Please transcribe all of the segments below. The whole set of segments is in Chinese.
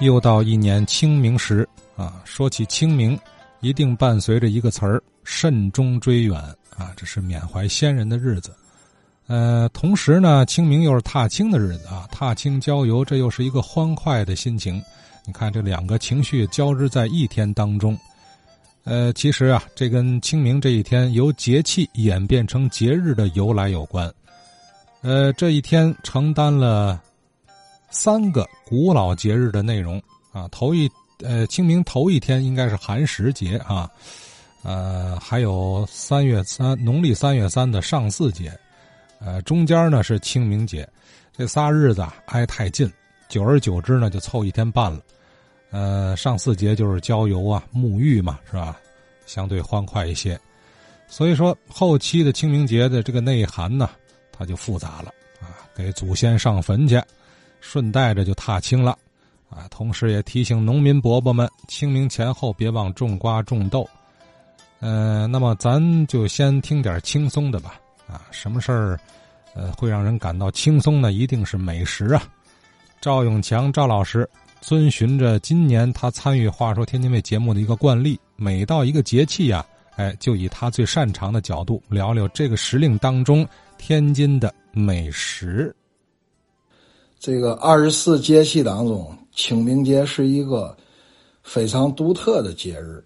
又到一年清明时啊，说起清明，一定伴随着一个词儿“慎终追远”啊，这是缅怀先人的日子。呃，同时呢，清明又是踏青的日子啊，踏青郊游，这又是一个欢快的心情。你看这两个情绪交织在一天当中。呃，其实啊，这跟清明这一天由节气演变成节日的由来有关。呃，这一天承担了。三个古老节日的内容啊，头一呃清明头一天应该是寒食节啊，呃还有三月三农历三月三的上巳节，呃中间呢是清明节，这仨日子啊挨太近，久而久之呢就凑一天半了。呃上巳节就是郊游啊沐浴嘛是吧，相对欢快一些，所以说后期的清明节的这个内涵呢，它就复杂了啊，给祖先上坟去。顺带着就踏青了，啊，同时也提醒农民伯伯们，清明前后别忘种瓜种豆。嗯，那么咱就先听点轻松的吧。啊，什么事儿，呃，会让人感到轻松呢？一定是美食啊。赵永强赵老师遵循着今年他参与《话说天津卫》节目的一个惯例，每到一个节气呀，哎，就以他最擅长的角度聊聊这个时令当中天津的美食。这个二十四节气当中，清明节是一个非常独特的节日，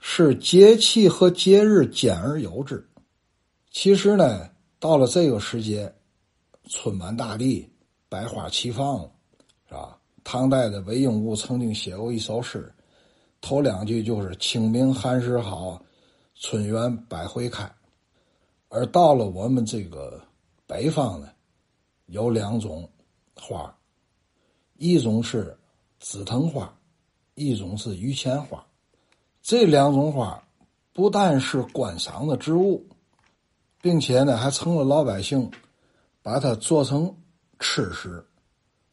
是节气和节日兼而有之。其实呢，到了这个时节，春满大地，百花齐放了，是吧？唐代的韦应物曾经写过一首诗，头两句就是“清明寒食好，春园百回开”。而到了我们这个北方呢，有两种。花，一种是紫藤花，一种是榆钱花。这两种花不但是观赏的植物，并且呢还成了老百姓把它做成吃食，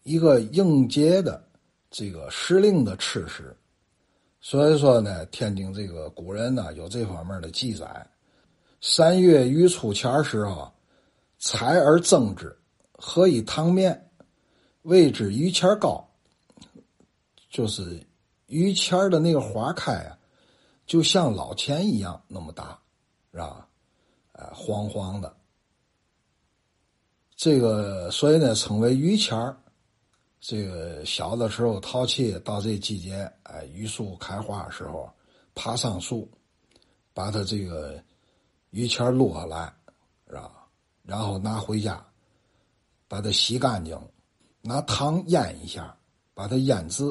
一个应节的这个时令的吃食。所以说呢，天津这个古人呢有这方面的记载：三月余初前时候，采而蒸之，和以汤面。位置榆钱高，就是榆钱的那个花开啊，就像老钱一样那么大，是吧？哎，黄黄的。这个所以呢，称为榆钱。这个小的时候淘气，到这季节，哎，榆树开花的时候，爬上树，把它这个榆钱落下来，是吧？然后拿回家，把它洗干净。拿糖腌一下，把它腌制，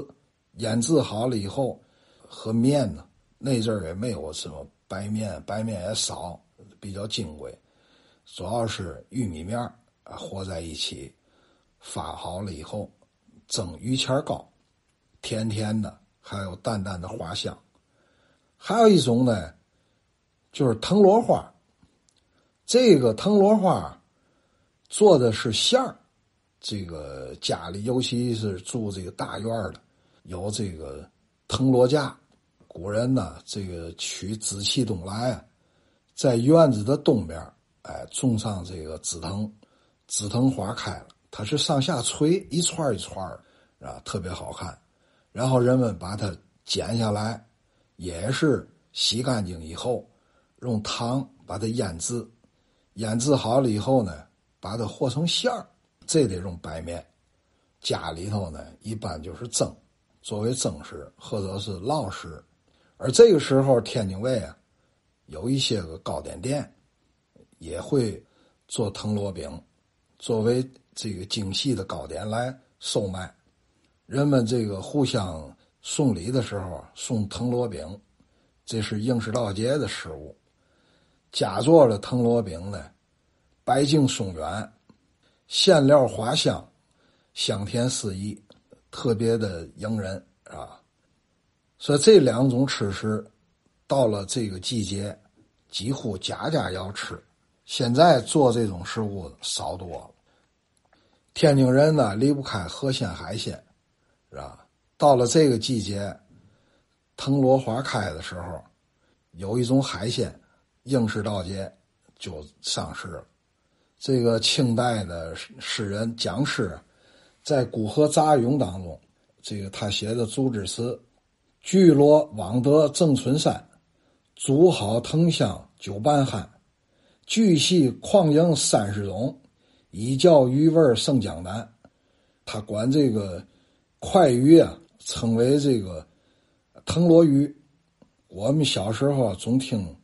腌制好了以后，和面呢，那阵儿也没有什么白面，白面也少，比较金贵，主要是玉米面啊和在一起，发好了以后，蒸榆钱糕，甜甜的，还有淡淡的花香。还有一种呢，就是藤萝花，这个藤萝花做的是馅儿。这个家里，尤其是住这个大院的，有这个藤萝架。古人呢，这个取紫气东来啊，在院子的东边，哎，种上这个紫藤，紫藤花开了，它是上下垂，一串一串啊，特别好看。然后人们把它剪下来，也是洗干净以后，用糖把它腌制，腌制好了以后呢，把它和成馅儿。这得用白面，家里头呢一般就是蒸，作为蒸食或者是烙食。而这个时候，天津卫啊，有一些个糕点店也会做藤萝饼，作为这个精细的糕点来售卖。人们这个互相送礼的时候送藤萝饼，这是应时道节的食物。家做的藤萝饼呢，白净松软。馅料花香，香甜四溢，特别的迎人啊！所以这两种吃食，到了这个季节，几乎家家要吃。现在做这种食物少多了。天津人呢离不开河鲜海鲜，是吧？到了这个季节，藤萝花开的时候，有一种海鲜，应时到节就上市了。这个清代的诗人蒋诗，在《古河杂咏》当中这个他写的组织词：聚落望德正春山，煮好藤香酒半酣，巨细旷营三十种，一教鱼味胜江南。他管这个快鱼啊称为这个藤萝鱼。我们小时候总听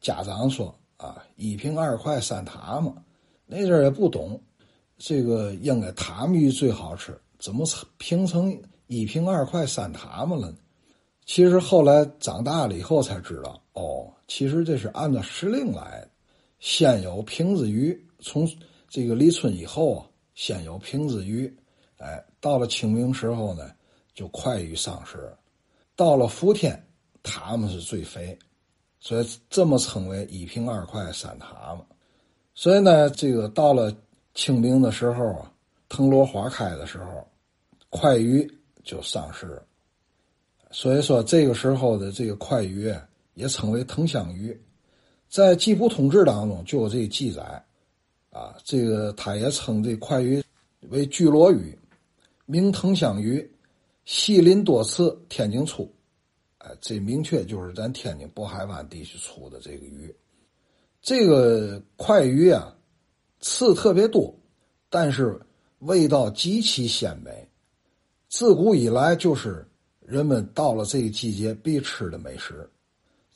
家长说啊，一平二块三塔嘛，那阵儿也不懂，这个应该塔米鱼最好吃，怎么评成一平二块三塔嘛了呢？其实后来长大了以后才知道，哦，其实这是按照时令来的。先有平子鱼，从这个立春以后啊，先有平子鱼，哎，到了清明时候呢，就快鱼上市，到了伏天。塔嘛是最肥，所以这么称为一平二块三塔嘛。所以呢，这个到了清明的时候啊，藤萝花开的时候，快鱼就上市。所以说这个时候的这个快鱼也称为藤香鱼，在《吉普通志》当中就有这个记载，啊，这个他也称这快鱼为巨罗鱼，名藤香鱼，细鳞多刺，天津出。哎这明确就是咱天津渤海湾地区出的这个鱼，这个快鱼啊，刺特别多，但是味道极其鲜美，自古以来就是人们到了这个季节必吃的美食，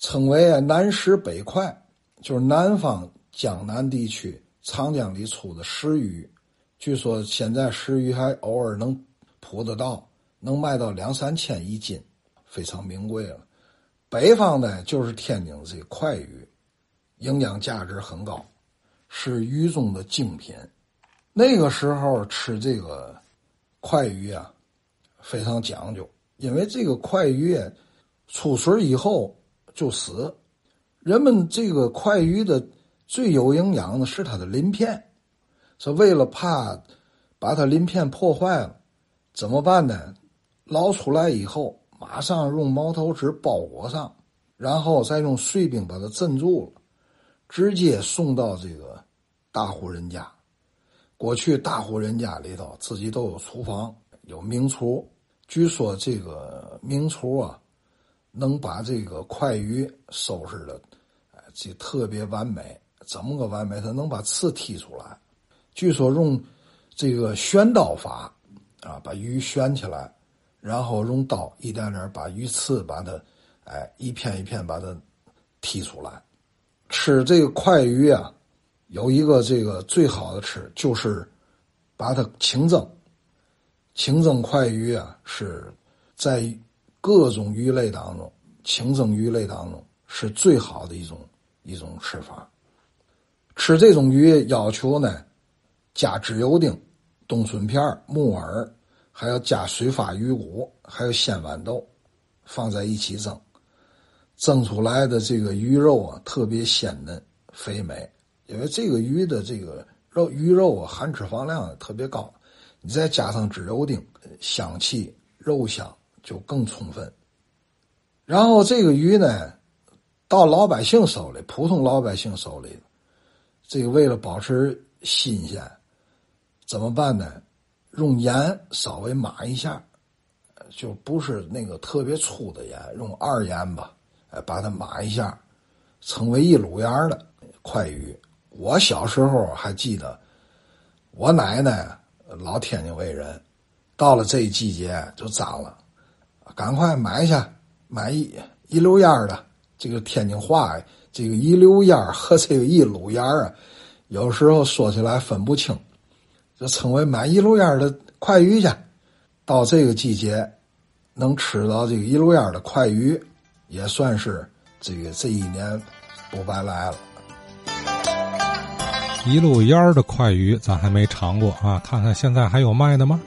称为啊南食北快，就是南方江南地区长江里出的石鱼，据说现在石鱼还偶尔能捕得到，能卖到两三千一斤。非常名贵了，北方呢就是天津这快鱼，营养价值很高，是鱼中的精品。那个时候吃这个快鱼啊，非常讲究，因为这个快鱼出水以后就死。人们这个快鱼的最有营养的是它的鳞片，是为了怕把它鳞片破坏了，怎么办呢？捞出来以后。马上用毛头纸包裹上，然后再用碎冰把它镇住了，直接送到这个大户人家。过去大户人家里头自己都有厨房，有名厨。据说这个名厨啊，能把这个快鱼收拾的，哎，这特别完美。怎么个完美？他能把刺剔出来。据说用这个旋刀法啊，把鱼旋起来。然后用刀一点点把鱼刺把它，哎，一片一片把它剔出来。吃这个快鱼啊，有一个这个最好的吃就是把它清蒸。清蒸快鱼啊，是在各种鱼类当中，清蒸鱼类当中是最好的一种一种吃法。吃这种鱼要求呢，加豉油丁、冬笋片、木耳。还要加水发鱼骨，还有鲜豌豆，放在一起蒸，蒸出来的这个鱼肉啊，特别鲜嫩肥美。因为这个鱼的这个肉鱼肉啊，含脂肪量特别高，你再加上脂油丁，香气肉香就更充分。然后这个鱼呢，到老百姓手里，普通老百姓手里，这个为了保持新鲜，怎么办呢？用盐稍微码一下，就不是那个特别粗的盐，用二盐吧，哎，把它码一下，成为一卤盐的快鱼。我小时候还记得，我奶奶老天津卫人，到了这一季节就脏了，赶快买去，买一一溜烟的。这个天津话，这个一溜烟和这个一卤盐啊，有时候说起来分不清。就称为买一路烟的快鱼去，到这个季节，能吃到这个一路烟的快鱼，也算是这个这一年不白来了。一路烟的快鱼咱还没尝过啊，看看现在还有卖的吗？